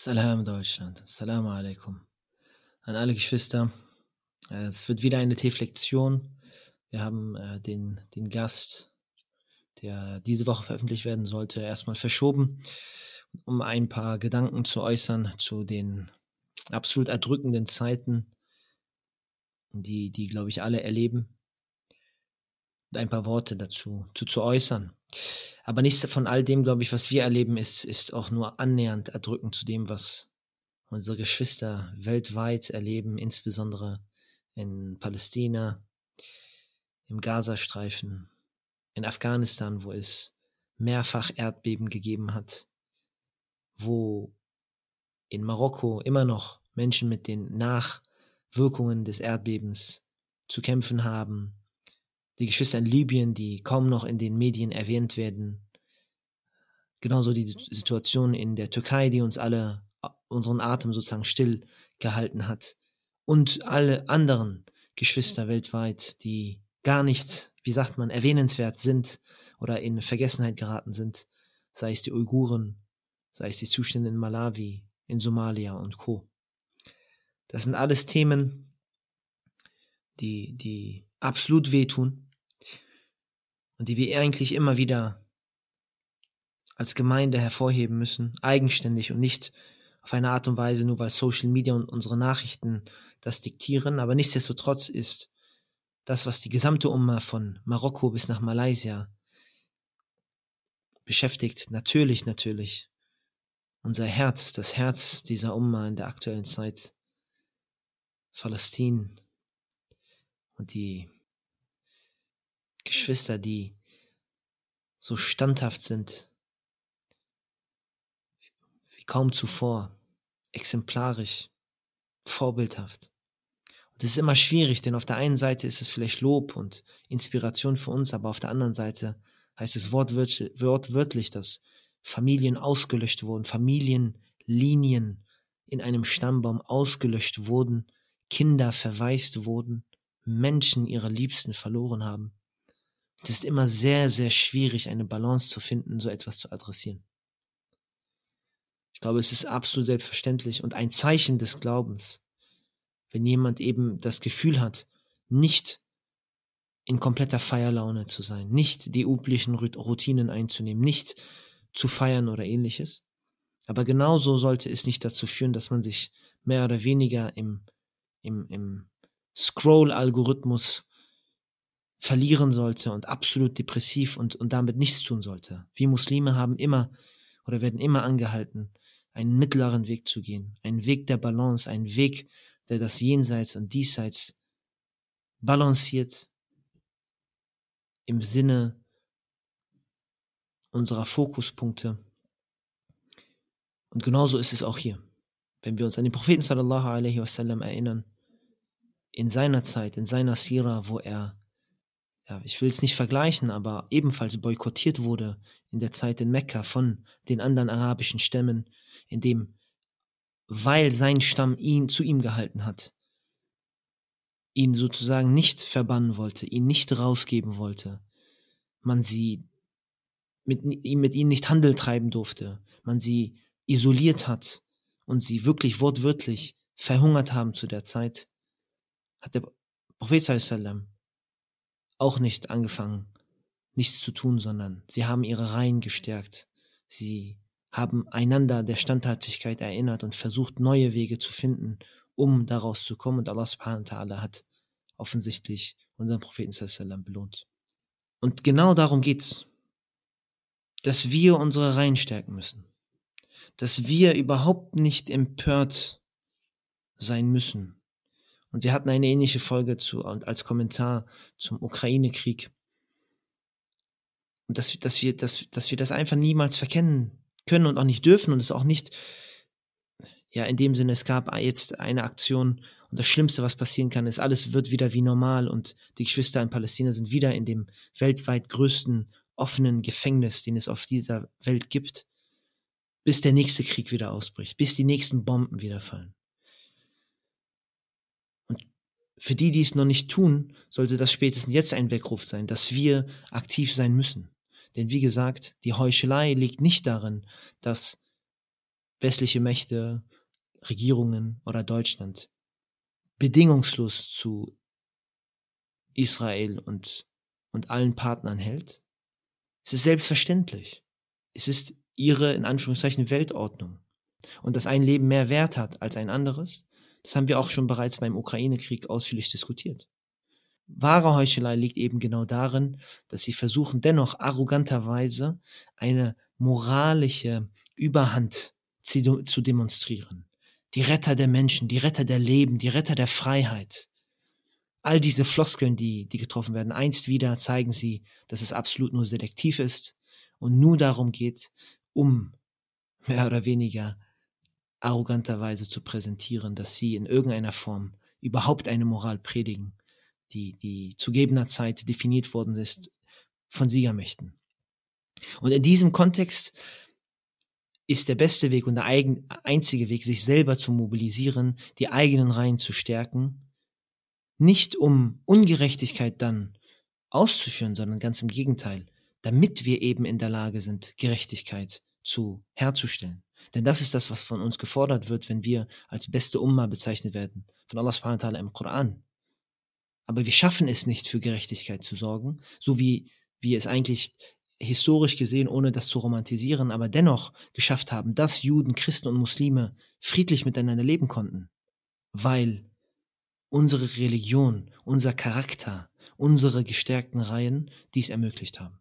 Salam Deutschland. Salam alaikum. An alle Geschwister. Äh, es wird wieder eine Reflexion. Wir haben äh, den, den Gast, der diese Woche veröffentlicht werden sollte, erstmal verschoben, um ein paar Gedanken zu äußern zu den absolut erdrückenden Zeiten, die, die glaube ich, alle erleben. Und ein paar Worte dazu zu, zu äußern. Aber nichts von all dem, glaube ich, was wir erleben, ist, ist auch nur annähernd erdrückend zu dem, was unsere Geschwister weltweit erleben, insbesondere in Palästina, im Gazastreifen, in Afghanistan, wo es mehrfach Erdbeben gegeben hat, wo in Marokko immer noch Menschen mit den Nachwirkungen des Erdbebens zu kämpfen haben, die Geschwister in Libyen, die kaum noch in den Medien erwähnt werden. Genauso die Situation in der Türkei, die uns alle unseren Atem sozusagen still gehalten hat. Und alle anderen Geschwister weltweit, die gar nicht, wie sagt man, erwähnenswert sind oder in Vergessenheit geraten sind, sei es die Uiguren, sei es die Zustände in Malawi, in Somalia und Co. Das sind alles Themen, die, die absolut wehtun und die wir eigentlich immer wieder als Gemeinde hervorheben müssen, eigenständig und nicht auf eine Art und Weise, nur weil Social Media und unsere Nachrichten das diktieren. Aber nichtsdestotrotz ist das, was die gesamte Umma von Marokko bis nach Malaysia beschäftigt, natürlich, natürlich unser Herz, das Herz dieser Umma in der aktuellen Zeit, Palästin und die Geschwister, die so standhaft sind wie kaum zuvor, exemplarisch, vorbildhaft. Und es ist immer schwierig, denn auf der einen Seite ist es vielleicht Lob und Inspiration für uns, aber auf der anderen Seite heißt es wortwörtlich, dass Familien ausgelöscht wurden, Familienlinien in einem Stammbaum ausgelöscht wurden, Kinder verwaist wurden, Menschen ihre Liebsten verloren haben. Es ist immer sehr, sehr schwierig, eine Balance zu finden, so etwas zu adressieren. Ich glaube, es ist absolut selbstverständlich und ein Zeichen des Glaubens, wenn jemand eben das Gefühl hat, nicht in kompletter Feierlaune zu sein, nicht die üblichen Routinen einzunehmen, nicht zu feiern oder ähnliches. Aber genauso sollte es nicht dazu führen, dass man sich mehr oder weniger im, im, im Scroll-Algorithmus verlieren sollte und absolut depressiv und, und damit nichts tun sollte. Wir Muslime haben immer oder werden immer angehalten, einen mittleren Weg zu gehen, einen Weg der Balance, einen Weg, der das Jenseits und Diesseits balanciert im Sinne unserer Fokuspunkte. Und genauso ist es auch hier. Wenn wir uns an den Propheten sallallahu alaihi wasallam erinnern, in seiner Zeit, in seiner Sira, wo er ja, ich will es nicht vergleichen, aber ebenfalls boykottiert wurde in der Zeit in Mekka von den anderen arabischen Stämmen, in dem, weil sein Stamm ihn zu ihm gehalten hat, ihn sozusagen nicht verbannen wollte, ihn nicht rausgeben wollte, man sie mit, mit ihnen nicht Handel treiben durfte, man sie isoliert hat und sie wirklich wortwörtlich verhungert haben zu der Zeit, hat der Prophet sallam auch nicht angefangen, nichts zu tun, sondern sie haben ihre Reihen gestärkt. Sie haben einander der Standhaftigkeit erinnert und versucht, neue Wege zu finden, um daraus zu kommen. Und Allah subhanahu wa ta'ala hat offensichtlich unseren Propheten sallam belohnt. Und genau darum geht's, dass wir unsere Reihen stärken müssen. Dass wir überhaupt nicht empört sein müssen und wir hatten eine ähnliche Folge zu, als Kommentar zum Ukraine-Krieg. Und dass, dass, wir, dass, dass wir das einfach niemals verkennen können und auch nicht dürfen und es auch nicht, ja, in dem Sinne, es gab jetzt eine Aktion und das Schlimmste, was passieren kann, ist, alles wird wieder wie normal und die Geschwister in Palästina sind wieder in dem weltweit größten offenen Gefängnis, den es auf dieser Welt gibt, bis der nächste Krieg wieder ausbricht, bis die nächsten Bomben wieder fallen. Für die, die es noch nicht tun, sollte das spätestens jetzt ein Weckruf sein, dass wir aktiv sein müssen. Denn wie gesagt, die Heuchelei liegt nicht darin, dass westliche Mächte, Regierungen oder Deutschland bedingungslos zu Israel und, und allen Partnern hält? Es ist selbstverständlich. Es ist ihre, in Anführungszeichen, Weltordnung. Und dass ein Leben mehr Wert hat als ein anderes, das haben wir auch schon bereits beim Ukraine-Krieg ausführlich diskutiert. Wahre Heuchelei liegt eben genau darin, dass sie versuchen, dennoch arroganterweise eine moralische Überhand zu, demonstrieren. Die Retter der Menschen, die Retter der Leben, die Retter der Freiheit. All diese Floskeln, die, die getroffen werden, einst wieder zeigen sie, dass es absolut nur selektiv ist und nur darum geht, um mehr oder weniger arroganterweise zu präsentieren, dass sie in irgendeiner Form überhaupt eine Moral predigen, die, die zu gegebener Zeit definiert worden ist von Siegermächten. Und in diesem Kontext ist der beste Weg und der eigen, einzige Weg, sich selber zu mobilisieren, die eigenen Reihen zu stärken, nicht um Ungerechtigkeit dann auszuführen, sondern ganz im Gegenteil, damit wir eben in der Lage sind, Gerechtigkeit zu herzustellen. Denn das ist das, was von uns gefordert wird, wenn wir als beste Umma bezeichnet werden, von Allah subhanahu wa ta'ala im Koran. Aber wir schaffen es nicht, für Gerechtigkeit zu sorgen, so wie wir es eigentlich historisch gesehen, ohne das zu romantisieren, aber dennoch geschafft haben, dass Juden, Christen und Muslime friedlich miteinander leben konnten, weil unsere Religion, unser Charakter, unsere gestärkten Reihen dies ermöglicht haben.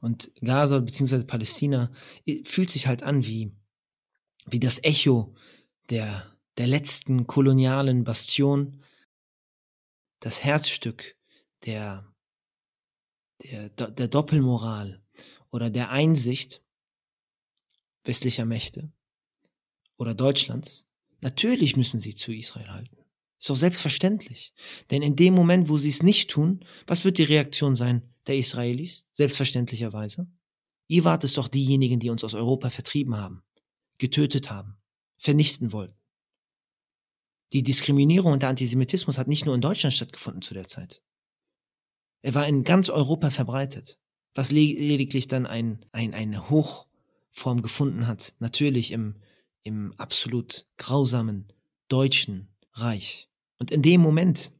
Und Gaza bzw. Palästina äh, fühlt sich halt an wie, wie das Echo der, der letzten kolonialen Bastion, das Herzstück der, der, der Doppelmoral, oder der Einsicht westlicher Mächte oder Deutschlands, natürlich müssen sie zu Israel halten. Ist doch selbstverständlich. Denn in dem Moment, wo sie es nicht tun, was wird die Reaktion sein der Israelis? Selbstverständlicherweise. Ihr wart es doch diejenigen, die uns aus Europa vertrieben haben, getötet haben, vernichten wollten. Die Diskriminierung und der Antisemitismus hat nicht nur in Deutschland stattgefunden zu der Zeit. Er war in ganz Europa verbreitet was lediglich dann ein, ein, eine Hochform gefunden hat, natürlich im, im absolut grausamen deutschen Reich. Und in dem Moment,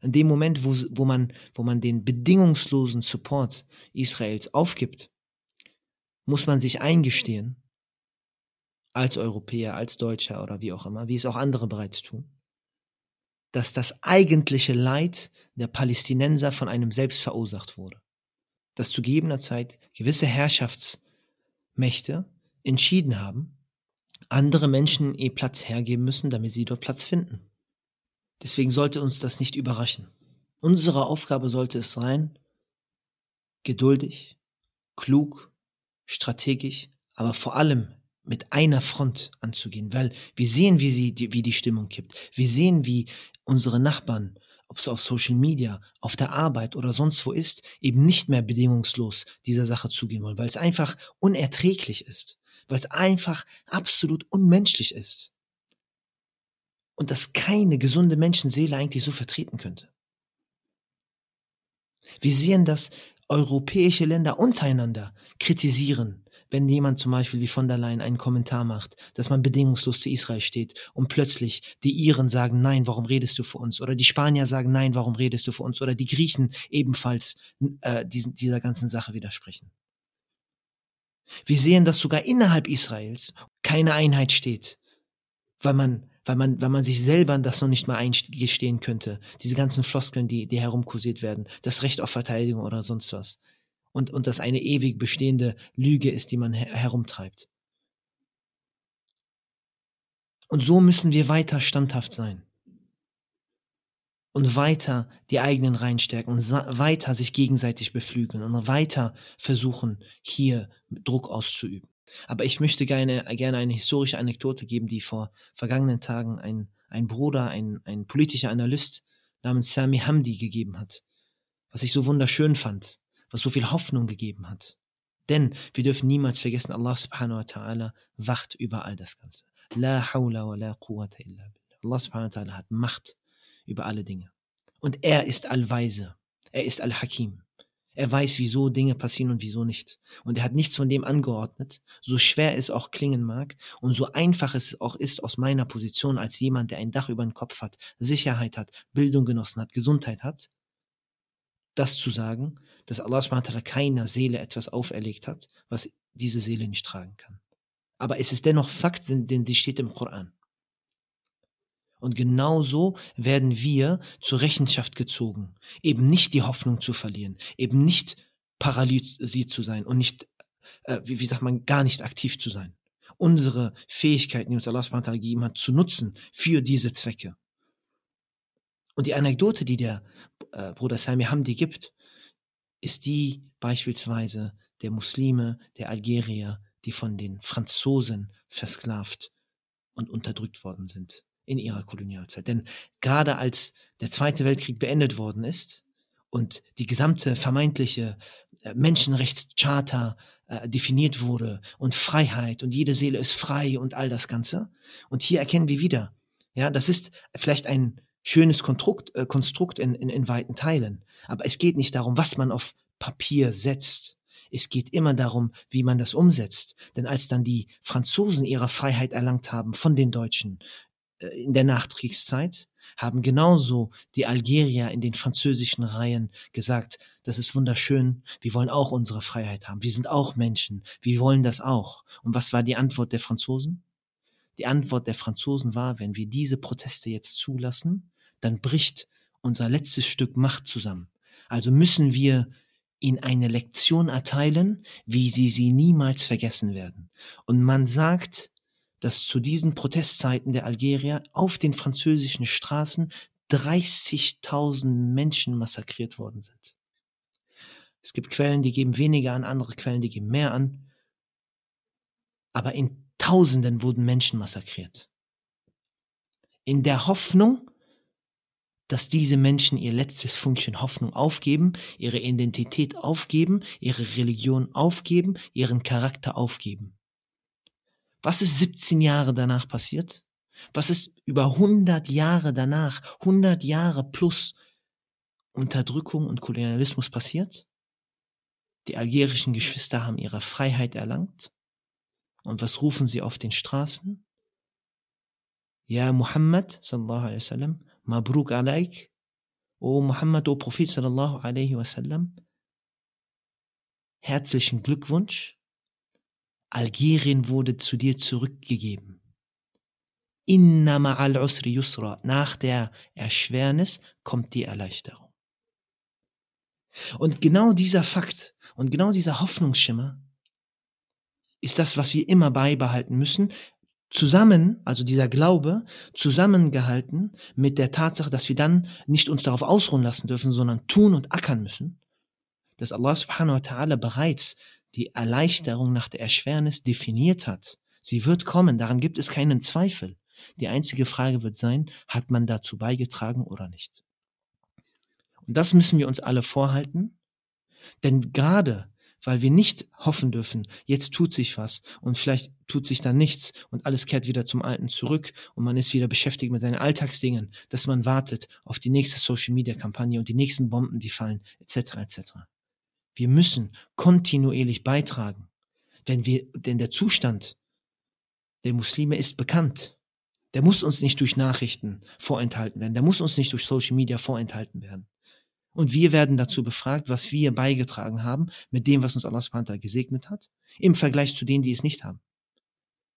in dem Moment, wo, wo, man, wo man den bedingungslosen Support Israels aufgibt, muss man sich eingestehen, als Europäer, als Deutscher oder wie auch immer, wie es auch andere bereits tun, dass das eigentliche Leid der Palästinenser von einem selbst verursacht wurde dass zu gegebener Zeit gewisse Herrschaftsmächte entschieden haben, andere Menschen ihr Platz hergeben müssen, damit sie dort Platz finden. Deswegen sollte uns das nicht überraschen. Unsere Aufgabe sollte es sein, geduldig, klug, strategisch, aber vor allem mit einer Front anzugehen, weil wir sehen, wie, sie, wie die Stimmung kippt. Wir sehen, wie unsere Nachbarn ob es auf Social Media, auf der Arbeit oder sonst wo ist, eben nicht mehr bedingungslos dieser Sache zugehen wollen, weil es einfach unerträglich ist, weil es einfach absolut unmenschlich ist. Und dass keine gesunde Menschenseele eigentlich so vertreten könnte. Wir sehen, dass europäische Länder untereinander kritisieren, wenn jemand zum Beispiel wie von der Leyen einen Kommentar macht, dass man bedingungslos zu Israel steht und plötzlich die Iren sagen, nein, warum redest du für uns? Oder die Spanier sagen, nein, warum redest du für uns? Oder die Griechen ebenfalls äh, diesen, dieser ganzen Sache widersprechen. Wir sehen, dass sogar innerhalb Israels keine Einheit steht, weil man, weil man, weil man sich selber das noch nicht mal eingestehen könnte. Diese ganzen Floskeln, die, die herumkursiert werden, das Recht auf Verteidigung oder sonst was und, und das eine ewig bestehende Lüge ist, die man her herumtreibt. Und so müssen wir weiter standhaft sein. Und weiter die eigenen Reihen stärken und weiter sich gegenseitig beflügeln und weiter versuchen, hier Druck auszuüben. Aber ich möchte gerne, gerne eine historische Anekdote geben, die vor vergangenen Tagen ein, ein Bruder, ein, ein politischer Analyst namens Sami Hamdi gegeben hat, was ich so wunderschön fand was so viel Hoffnung gegeben hat. Denn wir dürfen niemals vergessen, Allah subhanahu wa ta'ala wacht über all das Ganze. La hawla wa la quwwata illa billah. Allah subhanahu wa ta'ala hat Macht über alle Dinge. Und er ist Allweise. Er ist Al-Hakim. Er weiß, wieso Dinge passieren und wieso nicht. Und er hat nichts von dem angeordnet, so schwer es auch klingen mag und so einfach es auch ist aus meiner Position als jemand, der ein Dach über den Kopf hat, Sicherheit hat, Bildung genossen hat, Gesundheit hat, das zu sagen, dass Allah subhanahu keiner Seele etwas auferlegt hat, was diese Seele nicht tragen kann. Aber es ist dennoch Fakt, denn die steht im Koran. Und genauso werden wir zur Rechenschaft gezogen, eben nicht die Hoffnung zu verlieren, eben nicht paralysiert zu sein und nicht, äh, wie, wie sagt man, gar nicht aktiv zu sein. Unsere Fähigkeiten, die uns Allah subhanahu gegeben hat, zu nutzen für diese Zwecke. Und die Anekdote, die der äh, Bruder Sami Hamdi gibt, ist die beispielsweise der Muslime, der Algerier, die von den Franzosen versklavt und unterdrückt worden sind in ihrer Kolonialzeit. Denn gerade als der Zweite Weltkrieg beendet worden ist und die gesamte vermeintliche äh, Menschenrechtscharta äh, definiert wurde und Freiheit und jede Seele ist frei und all das Ganze. Und hier erkennen wir wieder, ja, das ist vielleicht ein schönes Konstrukt, äh, Konstrukt in, in, in weiten Teilen. Aber es geht nicht darum, was man auf Papier setzt. Es geht immer darum, wie man das umsetzt. Denn als dann die Franzosen ihre Freiheit erlangt haben von den Deutschen, äh, in der Nachkriegszeit haben genauso die Algerier in den französischen Reihen gesagt, das ist wunderschön, wir wollen auch unsere Freiheit haben, wir sind auch Menschen, wir wollen das auch. Und was war die Antwort der Franzosen? Die Antwort der Franzosen war, wenn wir diese Proteste jetzt zulassen, dann bricht unser letztes Stück Macht zusammen. Also müssen wir ihnen eine Lektion erteilen, wie sie sie niemals vergessen werden. Und man sagt, dass zu diesen Protestzeiten der Algerier auf den französischen Straßen 30.000 Menschen massakriert worden sind. Es gibt Quellen, die geben weniger an, andere Quellen, die geben mehr an. Aber in Tausenden wurden Menschen massakriert. In der Hoffnung, dass diese Menschen ihr letztes Function Hoffnung aufgeben, ihre Identität aufgeben, ihre Religion aufgeben, ihren Charakter aufgeben. Was ist 17 Jahre danach passiert? Was ist über 100 Jahre danach, 100 Jahre plus Unterdrückung und Kolonialismus passiert? Die algerischen Geschwister haben ihre Freiheit erlangt. Und was rufen sie auf den Straßen? Ja, Muhammad, sallallahu alaihi wasallam, Mabruk alaik. O Muhammad, o Prophet, sallallahu alaihi wasallam. Herzlichen Glückwunsch. Algerien wurde zu dir zurückgegeben. Inna ma'al usri yusra. Nach der Erschwernis kommt die Erleichterung. Und genau dieser Fakt und genau dieser Hoffnungsschimmer ist das, was wir immer beibehalten müssen, zusammen, also dieser Glaube, zusammengehalten mit der Tatsache, dass wir dann nicht uns darauf ausruhen lassen dürfen, sondern tun und ackern müssen, dass Allah subhanahu wa ta'ala bereits die Erleichterung nach der Erschwernis definiert hat. Sie wird kommen, daran gibt es keinen Zweifel. Die einzige Frage wird sein, hat man dazu beigetragen oder nicht? Und das müssen wir uns alle vorhalten, denn gerade weil wir nicht hoffen dürfen, jetzt tut sich was und vielleicht tut sich dann nichts und alles kehrt wieder zum Alten zurück und man ist wieder beschäftigt mit seinen Alltagsdingen, dass man wartet auf die nächste Social-Media-Kampagne und die nächsten Bomben, die fallen, etc. etc. Wir müssen kontinuierlich beitragen. Wenn wir, denn der Zustand der Muslime ist bekannt. Der muss uns nicht durch Nachrichten vorenthalten werden. Der muss uns nicht durch Social Media vorenthalten werden. Und wir werden dazu befragt, was wir beigetragen haben mit dem, was uns Allah subhanahu gesegnet hat, im Vergleich zu denen, die es nicht haben.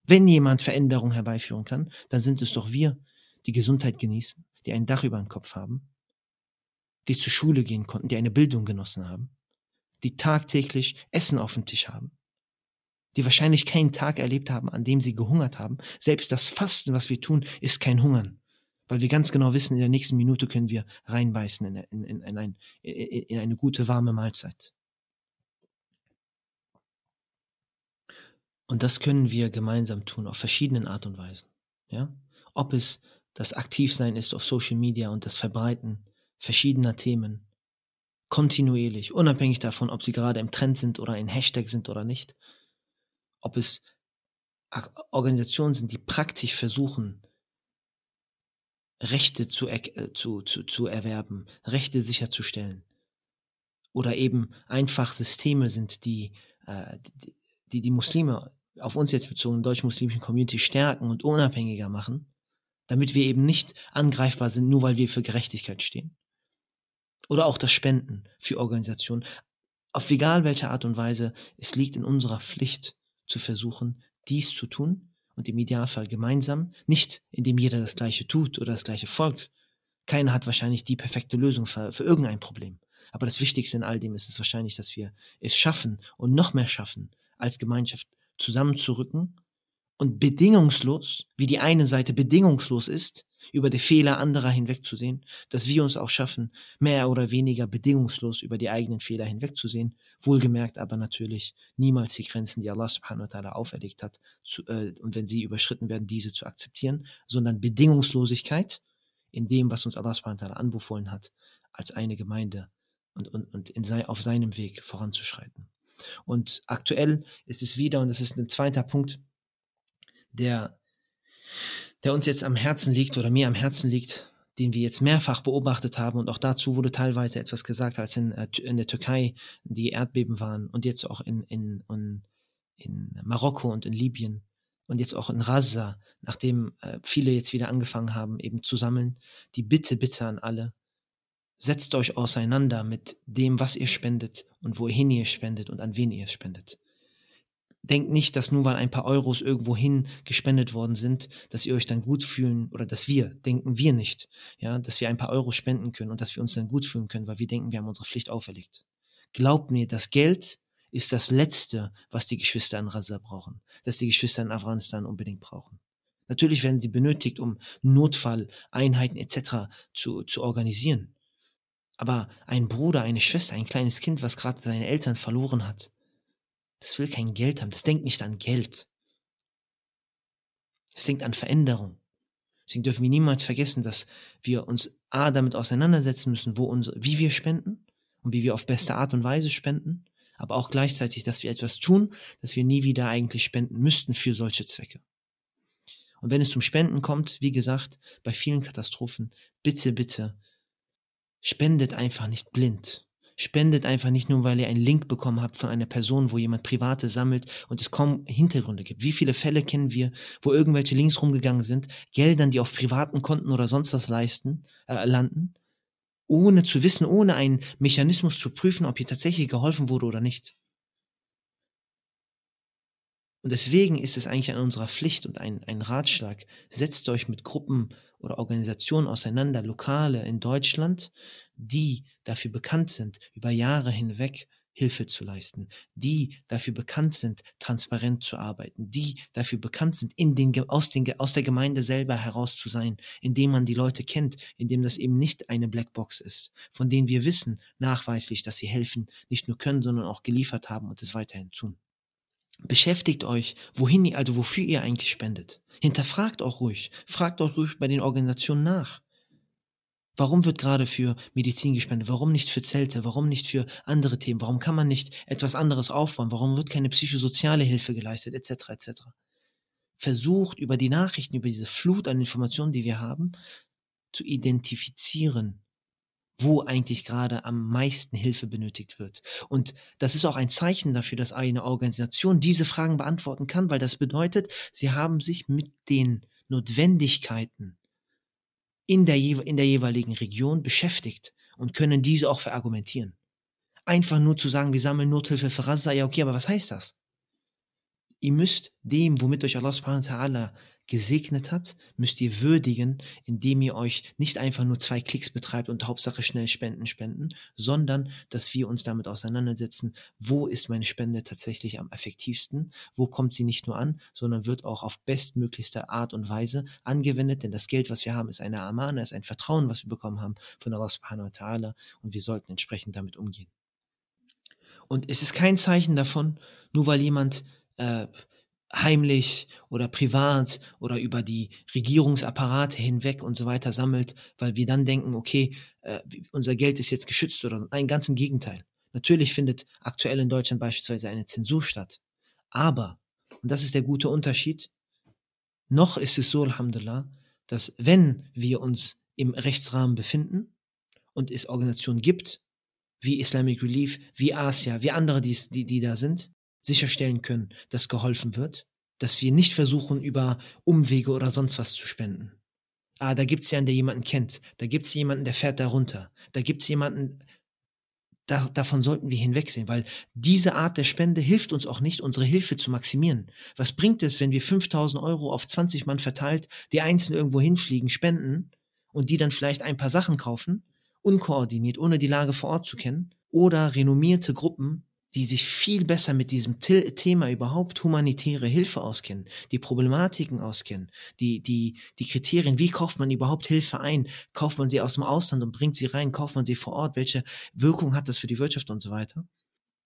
Wenn jemand Veränderung herbeiführen kann, dann sind es doch wir, die Gesundheit genießen, die ein Dach über dem Kopf haben, die zur Schule gehen konnten, die eine Bildung genossen haben, die tagtäglich Essen auf dem Tisch haben, die wahrscheinlich keinen Tag erlebt haben, an dem sie gehungert haben. Selbst das Fasten, was wir tun, ist kein Hungern, weil wir ganz genau wissen, in der nächsten Minute können wir reinbeißen in, in, in, in, ein, in eine gute, warme Mahlzeit. Und das können wir gemeinsam tun, auf verschiedenen Art und Weisen. Ja? Ob es das Aktivsein ist auf Social Media und das Verbreiten verschiedener Themen, kontinuierlich, unabhängig davon, ob sie gerade im Trend sind oder ein Hashtag sind oder nicht. Ob es Organisationen sind, die praktisch versuchen, Rechte zu, äh, zu, zu, zu erwerben, Rechte sicherzustellen. oder eben einfach Systeme sind, die äh, die, die, die Muslime auf uns jetzt bezogen, deutsch-muslimischen Community stärken und unabhängiger machen, damit wir eben nicht angreifbar sind, nur weil wir für Gerechtigkeit stehen. Oder auch das Spenden für Organisationen. Auf egal welche Art und Weise, es liegt in unserer Pflicht zu versuchen, dies zu tun und im Idealfall gemeinsam, nicht indem jeder das Gleiche tut oder das Gleiche folgt. Keiner hat wahrscheinlich die perfekte Lösung für, für irgendein Problem. Aber das Wichtigste in all dem ist es wahrscheinlich, dass wir es schaffen und noch mehr schaffen, als Gemeinschaft zusammenzurücken und bedingungslos, wie die eine Seite bedingungslos ist, über die Fehler anderer hinwegzusehen, dass wir uns auch schaffen, mehr oder weniger bedingungslos über die eigenen Fehler hinwegzusehen, wohlgemerkt aber natürlich niemals die Grenzen, die Allah subhanahu wa ta'ala auferlegt hat, zu, äh, und wenn sie überschritten werden, diese zu akzeptieren, sondern Bedingungslosigkeit in dem, was uns Allah subhanahu wa ta'ala anbefohlen hat, als eine Gemeinde und, und, und in sei, auf seinem Weg voranzuschreiten. Und aktuell ist es wieder, und das ist ein zweiter Punkt, der, der uns jetzt am Herzen liegt oder mir am Herzen liegt, den wir jetzt mehrfach beobachtet haben. Und auch dazu wurde teilweise etwas gesagt, als in, äh, in der Türkei die Erdbeben waren und jetzt auch in, in, in, in Marokko und in Libyen und jetzt auch in Raza, nachdem äh, viele jetzt wieder angefangen haben, eben zu sammeln. Die Bitte, Bitte an alle, Setzt euch auseinander mit dem, was ihr spendet und wohin ihr spendet und an wen ihr spendet. Denkt nicht, dass nur weil ein paar Euros irgendwohin gespendet worden sind, dass ihr euch dann gut fühlen oder dass wir, denken wir nicht, ja, dass wir ein paar Euros spenden können und dass wir uns dann gut fühlen können, weil wir denken, wir haben unsere Pflicht auferlegt. Glaubt mir, das Geld ist das Letzte, was die Geschwister in Raza brauchen, das die Geschwister in Afghanistan unbedingt brauchen. Natürlich werden sie benötigt, um Notfalleinheiten etc. zu, zu organisieren. Aber ein Bruder, eine Schwester, ein kleines Kind, was gerade seine Eltern verloren hat, das will kein Geld haben. Das denkt nicht an Geld. Es denkt an Veränderung. Deswegen dürfen wir niemals vergessen, dass wir uns A damit auseinandersetzen müssen, wo unsere, wie wir spenden und wie wir auf beste Art und Weise spenden, aber auch gleichzeitig, dass wir etwas tun, dass wir nie wieder eigentlich spenden müssten für solche Zwecke. Und wenn es zum Spenden kommt, wie gesagt, bei vielen Katastrophen, bitte, bitte Spendet einfach nicht blind. Spendet einfach nicht nur, weil ihr einen Link bekommen habt von einer Person, wo jemand Private sammelt und es kaum Hintergründe gibt. Wie viele Fälle kennen wir, wo irgendwelche Links rumgegangen sind, Geldern, die auf privaten Konten oder sonst was leisten, äh, landen, ohne zu wissen, ohne einen Mechanismus zu prüfen, ob hier tatsächlich geholfen wurde oder nicht. Und deswegen ist es eigentlich an unserer Pflicht und ein, ein Ratschlag, setzt euch mit Gruppen oder Organisationen auseinander, Lokale in Deutschland, die dafür bekannt sind, über Jahre hinweg Hilfe zu leisten, die dafür bekannt sind, transparent zu arbeiten, die dafür bekannt sind, in den, aus, den, aus der Gemeinde selber heraus zu sein, indem man die Leute kennt, indem das eben nicht eine Blackbox ist, von denen wir wissen nachweislich, dass sie helfen, nicht nur können, sondern auch geliefert haben und es weiterhin tun. Beschäftigt euch, wohin ihr, also wofür ihr eigentlich spendet. Hinterfragt auch ruhig. Fragt auch ruhig bei den Organisationen nach. Warum wird gerade für Medizin gespendet? Warum nicht für Zelte? Warum nicht für andere Themen? Warum kann man nicht etwas anderes aufbauen? Warum wird keine psychosoziale Hilfe geleistet? Etc. etc. Versucht über die Nachrichten, über diese Flut an Informationen, die wir haben, zu identifizieren, wo eigentlich gerade am meisten Hilfe benötigt wird. Und das ist auch ein Zeichen dafür, dass eine Organisation diese Fragen beantworten kann, weil das bedeutet, sie haben sich mit den Notwendigkeiten in der, in der jeweiligen Region beschäftigt und können diese auch verargumentieren. Einfach nur zu sagen, wir sammeln Nothilfe für Raza, ja okay, aber was heißt das? Ihr müsst dem, womit euch Allah subhanahu wa ta'ala gesegnet hat, müsst ihr würdigen, indem ihr euch nicht einfach nur zwei Klicks betreibt und Hauptsache schnell spenden, spenden, sondern dass wir uns damit auseinandersetzen, wo ist meine Spende tatsächlich am effektivsten, wo kommt sie nicht nur an, sondern wird auch auf bestmöglichste Art und Weise angewendet, denn das Geld, was wir haben, ist eine Amana, ist ein Vertrauen, was wir bekommen haben von Allah subhanahu wa ta'ala und wir sollten entsprechend damit umgehen. Und es ist kein Zeichen davon, nur weil jemand äh, heimlich oder privat oder über die Regierungsapparate hinweg und so weiter sammelt, weil wir dann denken, okay, äh, unser Geld ist jetzt geschützt oder nein, ganz im Gegenteil. Natürlich findet aktuell in Deutschland beispielsweise eine Zensur statt. Aber, und das ist der gute Unterschied, noch ist es so, Alhamdulillah, dass wenn wir uns im Rechtsrahmen befinden und es Organisationen gibt, wie Islamic Relief, wie Asia, wie andere, die, die, die da sind, sicherstellen können, dass geholfen wird, dass wir nicht versuchen, über Umwege oder sonst was zu spenden. Ah, da gibt's jemanden, der jemanden kennt. Da gibt's jemanden, der fährt da runter. Da gibt's jemanden, da, davon sollten wir hinwegsehen, weil diese Art der Spende hilft uns auch nicht, unsere Hilfe zu maximieren. Was bringt es, wenn wir 5000 Euro auf 20 Mann verteilt, die einzeln irgendwo hinfliegen, spenden und die dann vielleicht ein paar Sachen kaufen, unkoordiniert, ohne die Lage vor Ort zu kennen, oder renommierte Gruppen die sich viel besser mit diesem Thema überhaupt humanitäre Hilfe auskennen, die Problematiken auskennen, die, die, die Kriterien, wie kauft man überhaupt Hilfe ein? Kauft man sie aus dem Ausland und bringt sie rein? Kauft man sie vor Ort? Welche Wirkung hat das für die Wirtschaft und so weiter?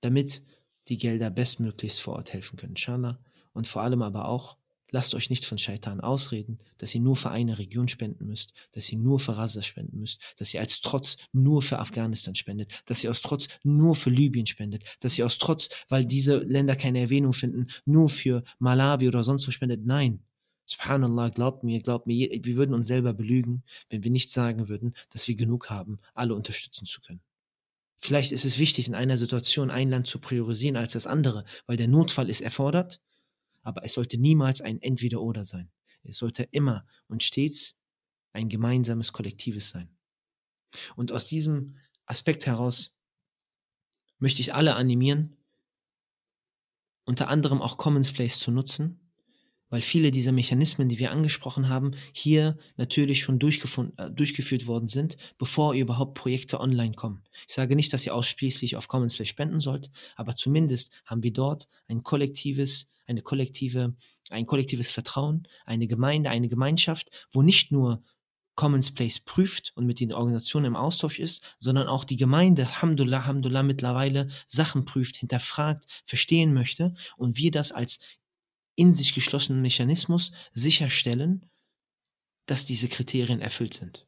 Damit die Gelder bestmöglichst vor Ort helfen können, inshallah. Und vor allem aber auch, Lasst euch nicht von Scheitan ausreden, dass ihr nur für eine Region spenden müsst, dass ihr nur für Raza spenden müsst, dass ihr als Trotz nur für Afghanistan spendet, dass ihr aus Trotz nur für Libyen spendet, dass ihr aus Trotz, weil diese Länder keine Erwähnung finden, nur für Malawi oder sonst wo spendet. Nein. Subhanallah, glaubt mir, glaubt mir, wir würden uns selber belügen, wenn wir nicht sagen würden, dass wir genug haben, alle unterstützen zu können. Vielleicht ist es wichtig, in einer Situation ein Land zu priorisieren als das andere, weil der Notfall ist erfordert aber es sollte niemals ein Entweder-Oder sein. Es sollte immer und stets ein gemeinsames Kollektives sein. Und aus diesem Aspekt heraus möchte ich alle animieren, unter anderem auch Commons Place zu nutzen, weil viele dieser Mechanismen, die wir angesprochen haben, hier natürlich schon äh, durchgeführt worden sind, bevor überhaupt Projekte online kommen. Ich sage nicht, dass ihr ausschließlich auf Commons Place spenden sollt, aber zumindest haben wir dort ein kollektives eine kollektive, ein kollektives Vertrauen, eine Gemeinde, eine Gemeinschaft, wo nicht nur Commons Place prüft und mit den Organisationen im Austausch ist, sondern auch die Gemeinde, Alhamdulillah, Alhamdulillah, mittlerweile Sachen prüft, hinterfragt, verstehen möchte und wir das als in sich geschlossenen Mechanismus sicherstellen, dass diese Kriterien erfüllt sind.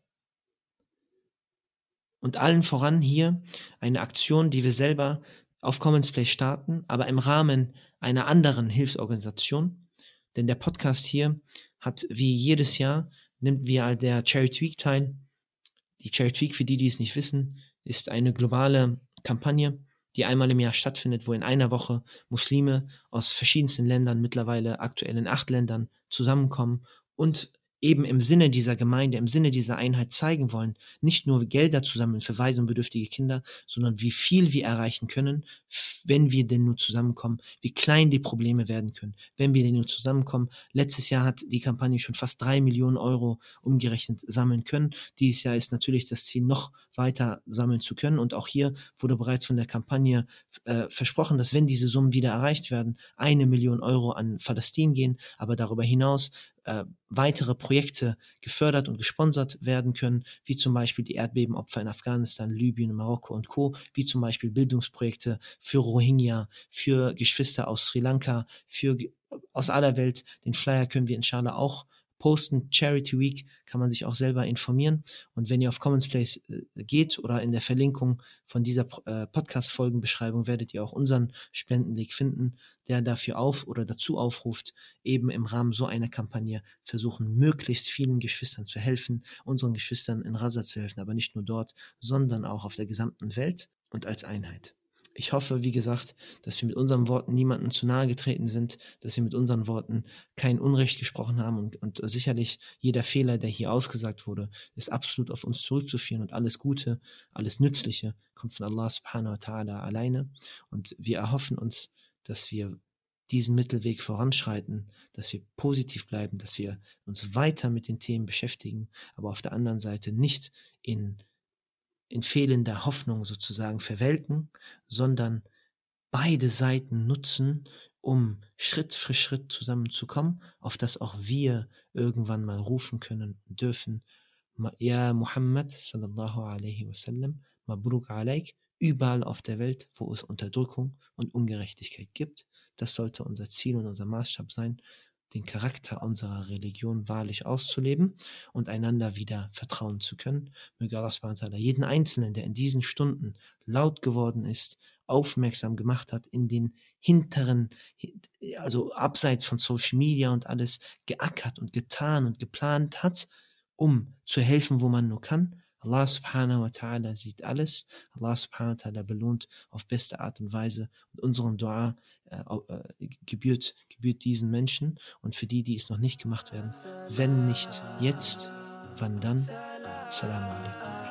Und allen voran hier eine Aktion, die wir selber auf Commons Place starten, aber im Rahmen einer anderen Hilfsorganisation. Denn der Podcast hier hat wie jedes Jahr, nimmt wie der Charity Week teil. Die Charity Week, für die, die es nicht wissen, ist eine globale Kampagne, die einmal im Jahr stattfindet, wo in einer Woche Muslime aus verschiedensten Ländern, mittlerweile aktuell in acht Ländern, zusammenkommen und eben im Sinne dieser Gemeinde, im Sinne dieser Einheit zeigen wollen, nicht nur Gelder zu sammeln für weise und bedürftige Kinder, sondern wie viel wir erreichen können, wenn wir denn nur zusammenkommen, wie klein die Probleme werden können, wenn wir denn nur zusammenkommen. Letztes Jahr hat die Kampagne schon fast drei Millionen Euro umgerechnet sammeln können. Dieses Jahr ist natürlich das Ziel, noch weiter sammeln zu können. Und auch hier wurde bereits von der Kampagne äh, versprochen, dass wenn diese Summen wieder erreicht werden, eine Million Euro an Palästin gehen, aber darüber hinaus äh, weitere Projekte gefördert und gesponsert werden können, wie zum Beispiel die Erdbebenopfer in Afghanistan, Libyen, Marokko und Co., wie zum Beispiel Bildungsprojekte für Rohingya, für Geschwister aus Sri Lanka, für aus aller Welt. Den Flyer können wir inshallah auch posten. Charity Week kann man sich auch selber informieren. Und wenn ihr auf Commons Place äh, geht oder in der Verlinkung von dieser äh, Podcast-Folgenbeschreibung werdet ihr auch unseren Spendenlink finden, der dafür auf oder dazu aufruft, eben im Rahmen so einer Kampagne versuchen, möglichst vielen Geschwistern zu helfen, unseren Geschwistern in Rasa zu helfen, aber nicht nur dort, sondern auch auf der gesamten Welt und als Einheit. Ich hoffe, wie gesagt, dass wir mit unseren Worten niemandem zu nahe getreten sind, dass wir mit unseren Worten kein Unrecht gesprochen haben und, und sicherlich jeder Fehler, der hier ausgesagt wurde, ist absolut auf uns zurückzuführen und alles Gute, alles Nützliche kommt von Allah subhanahu wa ta'ala alleine. Und wir erhoffen uns, dass wir diesen Mittelweg voranschreiten, dass wir positiv bleiben, dass wir uns weiter mit den Themen beschäftigen, aber auf der anderen Seite nicht in in fehlender Hoffnung sozusagen verwelken, sondern beide Seiten nutzen, um Schritt für Schritt zusammenzukommen, auf das auch wir irgendwann mal rufen können dürfen. Ja, Muhammad sallallahu alaihi wasallam, Mabruk alaik, überall auf der Welt, wo es Unterdrückung und Ungerechtigkeit gibt. Das sollte unser Ziel und unser Maßstab sein, den Charakter unserer Religion wahrlich auszuleben und einander wieder vertrauen zu können. Möge Allah jeden Einzelnen, der in diesen Stunden laut geworden ist, aufmerksam gemacht hat, in den hinteren, also abseits von Social Media und alles geackert und getan und geplant hat, um zu helfen, wo man nur kann. Allah subhanahu wa ta'ala sieht alles. Allah subhanahu wa ta'ala belohnt auf beste Art und Weise. Und unseren Dua äh, äh, gebührt, gebührt diesen Menschen. Und für die, die es noch nicht gemacht werden, wenn nicht jetzt, wann dann? Assalamu alaikum.